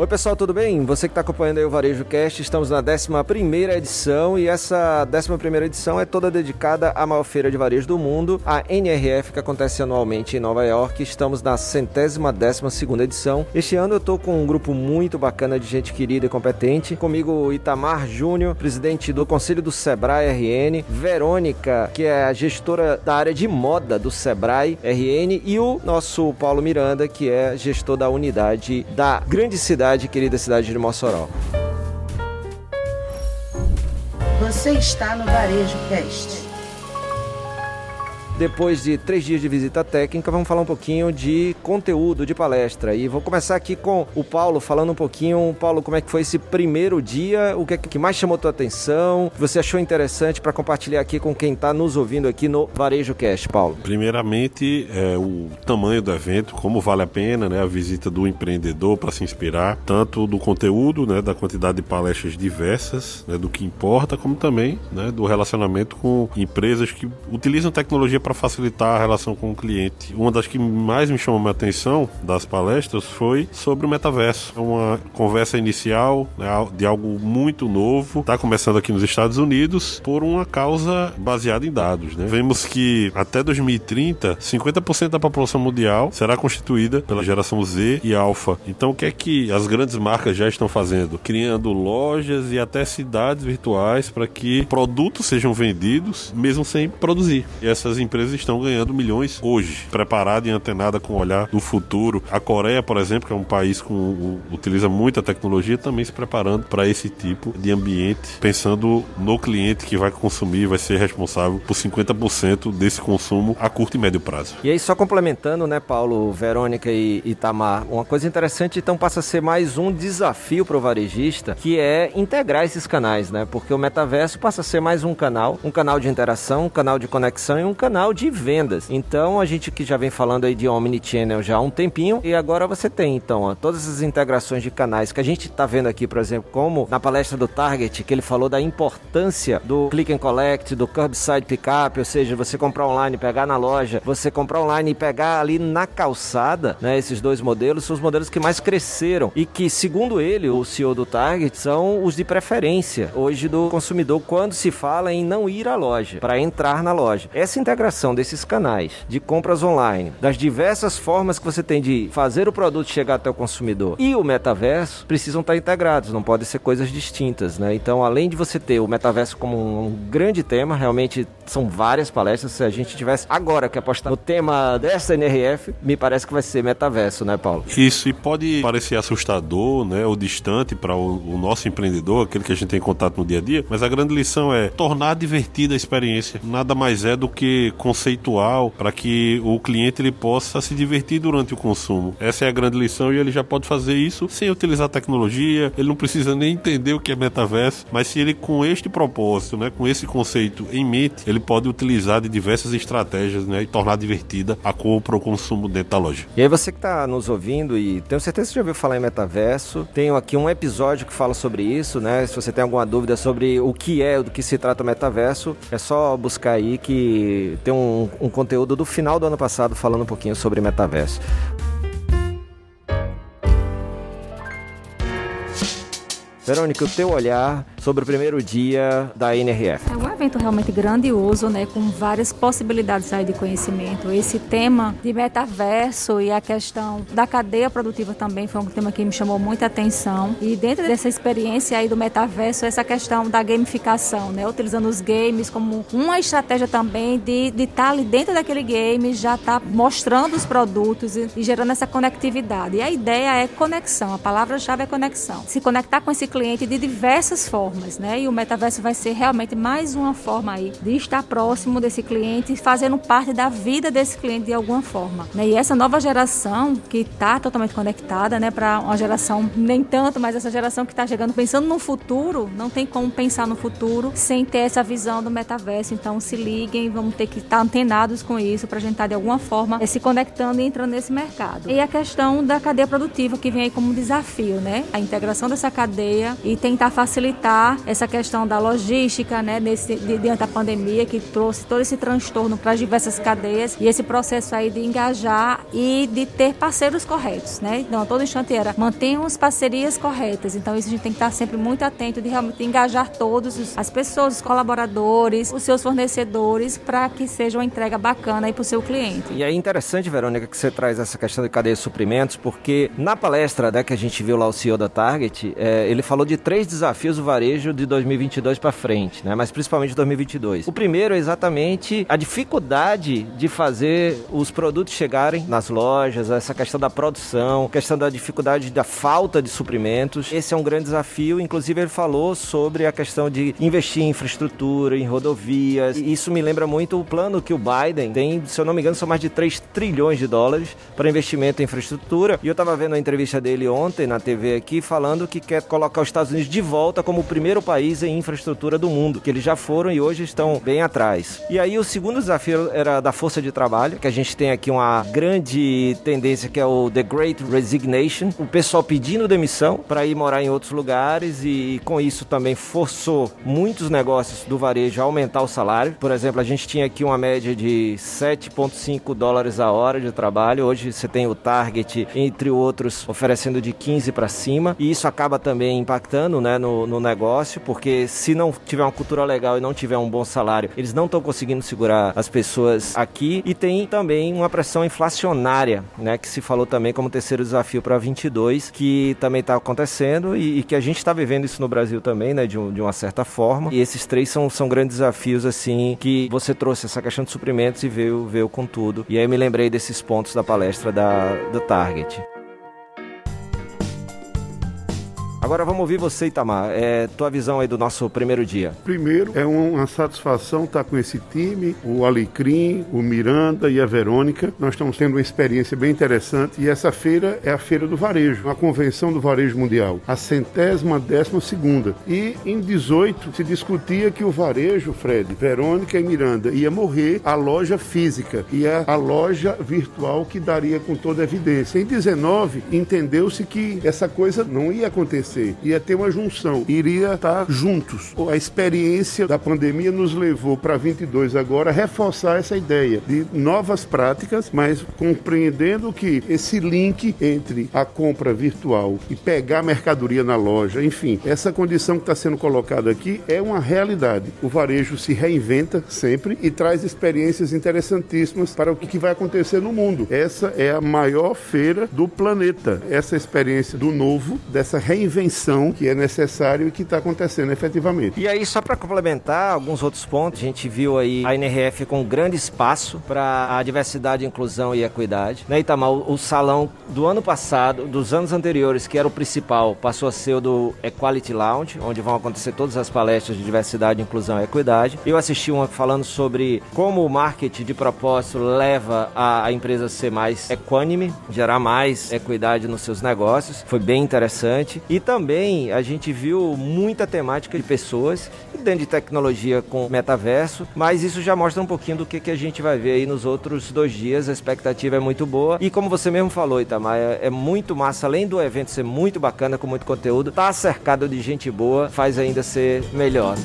Oi pessoal, tudo bem? Você que está acompanhando aí o Varejo Cast, estamos na 11 edição e essa 11 edição é toda dedicada à maior feira de varejo do mundo, a NRF, que acontece anualmente em Nova York. Estamos na centésima décima segunda edição. Este ano eu estou com um grupo muito bacana de gente querida e competente. Comigo Itamar Júnior, presidente do Conselho do Sebrae RN, Verônica, que é a gestora da área de moda do Sebrae RN e o nosso Paulo Miranda, que é gestor da unidade da grande cidade cidade, querida cidade de Mossoró. Você está no Varejo Cast. Depois de três dias de visita técnica, vamos falar um pouquinho de conteúdo de palestra. E vou começar aqui com o Paulo, falando um pouquinho, Paulo, como é que foi esse primeiro dia, o que, é que mais chamou tua atenção, você achou interessante para compartilhar aqui com quem está nos ouvindo aqui no Varejo Cast, Paulo? Primeiramente, é, o tamanho do evento, como vale a pena, né, a visita do empreendedor para se inspirar, tanto do conteúdo, né, da quantidade de palestras diversas, né, do que importa, como também né, do relacionamento com empresas que utilizam tecnologia para para facilitar a relação com o cliente. Uma das que mais me chamou a atenção das palestras foi sobre o metaverso. É uma conversa inicial né, de algo muito novo, está começando aqui nos Estados Unidos por uma causa baseada em dados. Né? Vemos que até 2030, 50% da população mundial será constituída pela geração Z e Alpha. Então, o que é que as grandes marcas já estão fazendo? Criando lojas e até cidades virtuais para que produtos sejam vendidos mesmo sem produzir. E essas empresas empresas estão ganhando milhões hoje, preparada e antenada com o olhar do futuro. A Coreia, por exemplo, que é um país que utiliza muita tecnologia, também se preparando para esse tipo de ambiente, pensando no cliente que vai consumir, vai ser responsável por 50% desse consumo a curto e médio prazo. E aí, só complementando, né, Paulo, Verônica e Itamar, uma coisa interessante, então passa a ser mais um desafio para o varejista, que é integrar esses canais, né? Porque o metaverso passa a ser mais um canal, um canal de interação, um canal de conexão e um canal canal de vendas. Então a gente que já vem falando aí de Omnichannel já há um tempinho e agora você tem então ó, todas as integrações de canais que a gente está vendo aqui, por exemplo, como na palestra do Target, que ele falou da importância do click and collect, do curbside pickup, ou seja, você comprar online, pegar na loja, você comprar online e pegar ali na calçada, né? Esses dois modelos são os modelos que mais cresceram e que, segundo ele, o CEO do Target, são os de preferência hoje do consumidor quando se fala em não ir à loja, para entrar na loja. Essa integração desses canais de compras online, das diversas formas que você tem de fazer o produto chegar até o consumidor e o metaverso precisam estar integrados, não podem ser coisas distintas, né? Então, além de você ter o metaverso como um grande tema, realmente são várias palestras. Se a gente tivesse agora que apostar no tema dessa NRF, me parece que vai ser metaverso, né, Paulo? Isso, e pode parecer assustador, né, ou distante para o, o nosso empreendedor, aquele que a gente tem contato no dia a dia, mas a grande lição é tornar divertida a experiência. Nada mais é do que conceitual para que o cliente ele possa se divertir durante o consumo. Essa é a grande lição e ele já pode fazer isso sem utilizar tecnologia, ele não precisa nem entender o que é metaverso, mas se ele com este propósito, né, com esse conceito em mente, ele pode utilizar de diversas estratégias né, e tornar divertida a compra ou consumo dentro da loja. E aí você que está nos ouvindo e tenho certeza que já ouviu falar em metaverso, tenho aqui um episódio que fala sobre isso, né? Se você tem alguma dúvida sobre o que é, do que se trata o metaverso, é só buscar aí que tem um um, conteúdo do final do ano passado falando um pouquinho sobre metaverso. Verônica, o teu olhar sobre o primeiro dia da NRF. É um evento realmente grandioso, né, com várias possibilidades aí de conhecimento. Esse tema de metaverso e a questão da cadeia produtiva também foi um tema que me chamou muita atenção. E dentro dessa experiência aí do metaverso, essa questão da gamificação, né, utilizando os games como uma estratégia também de estar tá ali dentro daquele game, já tá mostrando os produtos e, e gerando essa conectividade. E a ideia é conexão, a palavra-chave é conexão. Se conectar com esse cliente de diversas formas formas, né? E o metaverso vai ser realmente mais uma forma aí de estar próximo desse cliente, fazendo parte da vida desse cliente de alguma forma. Né? E essa nova geração que está totalmente conectada, né, para uma geração nem tanto, mas essa geração que está chegando pensando no futuro, não tem como pensar no futuro sem ter essa visão do metaverso. Então se liguem, vamos ter que estar tá antenados com isso para a gente estar tá, de alguma forma eh, se conectando e entrando nesse mercado. E a questão da cadeia produtiva que vem aí como desafio, né? A integração dessa cadeia e tentar facilitar essa questão da logística, né, nesse, diante da pandemia que trouxe todo esse transtorno para as diversas cadeias e esse processo aí de engajar e de ter parceiros corretos, né? Então, todo instante era mantenham as parcerias corretas. Então, isso a gente tem que estar sempre muito atento de realmente engajar todos as pessoas, os colaboradores, os seus fornecedores para que seja uma entrega bacana aí para o seu cliente. E é interessante, Verônica, que você traz essa questão de cadeia de suprimentos, porque na palestra né, que a gente viu lá o CEO da Target, é, ele falou de três desafios do varejo de 2022 para frente, né? Mas principalmente 2022. O primeiro é exatamente a dificuldade de fazer os produtos chegarem nas lojas, essa questão da produção, questão da dificuldade da falta de suprimentos. Esse é um grande desafio. Inclusive ele falou sobre a questão de investir em infraestrutura, em rodovias. E isso me lembra muito o plano que o Biden tem, se eu não me engano, são mais de 3 trilhões de dólares para investimento em infraestrutura. E eu estava vendo a entrevista dele ontem na TV aqui falando que quer colocar os Estados Unidos de volta como o primeiro país em infraestrutura do mundo, que eles já foram e hoje estão bem atrás. E aí o segundo desafio era da força de trabalho, que a gente tem aqui uma grande tendência que é o The Great Resignation, o pessoal pedindo demissão para ir morar em outros lugares e com isso também forçou muitos negócios do varejo a aumentar o salário. Por exemplo, a gente tinha aqui uma média de 7,5 dólares a hora de trabalho. Hoje você tem o Target, entre outros, oferecendo de 15 para cima. E isso acaba também impactando né, no, no negócio, porque se não tiver uma cultura legal e não tiver um bom salário, eles não estão conseguindo segurar as pessoas aqui. E tem também uma pressão inflacionária, né, que se falou também como terceiro desafio para 22, que também está acontecendo e, e, que a gente está vivendo isso no Brasil também, né, de, um, de uma certa forma. E esses três são, são grandes desafios, assim, que você trouxe essa questão de suprimentos e veio, veio com tudo. E aí me lembrei desses pontos da palestra da, do Target. Agora vamos ouvir você, Itamar. É, tua visão aí do nosso primeiro dia. Primeiro, é uma satisfação estar com esse time, o Alecrim, o Miranda e a Verônica. Nós estamos tendo uma experiência bem interessante e essa feira é a Feira do Varejo, a Convenção do Varejo Mundial, a centésima décima segunda. E em 18 se discutia que o varejo, Fred, Verônica e Miranda, ia morrer a loja física e a, a loja virtual que daria com toda evidência. Em 19 entendeu-se que essa coisa não ia acontecer ia ter uma junção, iria estar juntos. A experiência da pandemia nos levou para 22 agora reforçar essa ideia de novas práticas, mas compreendendo que esse link entre a compra virtual e pegar a mercadoria na loja, enfim, essa condição que está sendo colocada aqui é uma realidade. O varejo se reinventa sempre e traz experiências interessantíssimas para o que vai acontecer no mundo. Essa é a maior feira do planeta. Essa experiência do novo, dessa reinvenção que é necessário e que está acontecendo efetivamente. E aí, só para complementar alguns outros pontos, a gente viu aí a NRF com um grande espaço para a diversidade, inclusão e equidade. Né, Itamar, o, o salão do ano passado, dos anos anteriores, que era o principal, passou a ser o do Equality Lounge, onde vão acontecer todas as palestras de diversidade, inclusão e equidade. Eu assisti uma falando sobre como o marketing de propósito leva a, a empresa a ser mais equânime, gerar mais equidade nos seus negócios. Foi bem interessante. E também a gente viu muita temática de pessoas dentro de tecnologia com metaverso, mas isso já mostra um pouquinho do que, que a gente vai ver aí nos outros dois dias. A expectativa é muito boa. E como você mesmo falou, Itamar, é, é muito massa, além do evento ser muito bacana, com muito conteúdo, tá cercado de gente boa, faz ainda ser melhor.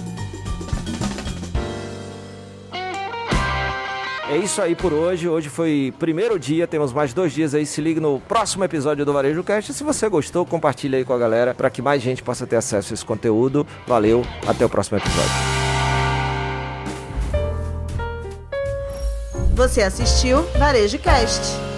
É isso aí por hoje. Hoje foi primeiro dia, temos mais dois dias aí. Se liga no próximo episódio do Varejo Cast. Se você gostou, compartilha aí com a galera para que mais gente possa ter acesso a esse conteúdo. Valeu, até o próximo episódio. Você assistiu Varejo Cast.